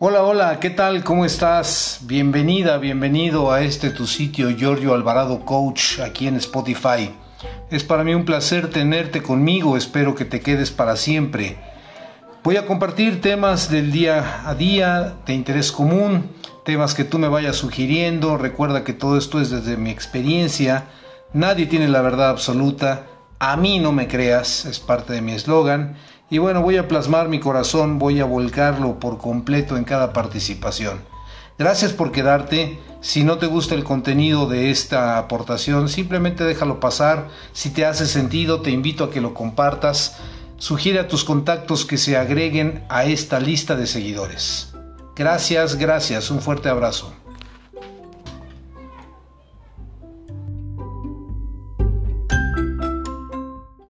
Hola, hola, ¿qué tal? ¿Cómo estás? Bienvenida, bienvenido a este tu sitio Giorgio Alvarado Coach aquí en Spotify. Es para mí un placer tenerte conmigo, espero que te quedes para siempre. Voy a compartir temas del día a día, de interés común, temas que tú me vayas sugiriendo. Recuerda que todo esto es desde mi experiencia. Nadie tiene la verdad absoluta. A mí no me creas, es parte de mi eslogan. Y bueno, voy a plasmar mi corazón, voy a volcarlo por completo en cada participación. Gracias por quedarte. Si no te gusta el contenido de esta aportación, simplemente déjalo pasar. Si te hace sentido, te invito a que lo compartas. Sugiere a tus contactos que se agreguen a esta lista de seguidores. Gracias, gracias. Un fuerte abrazo.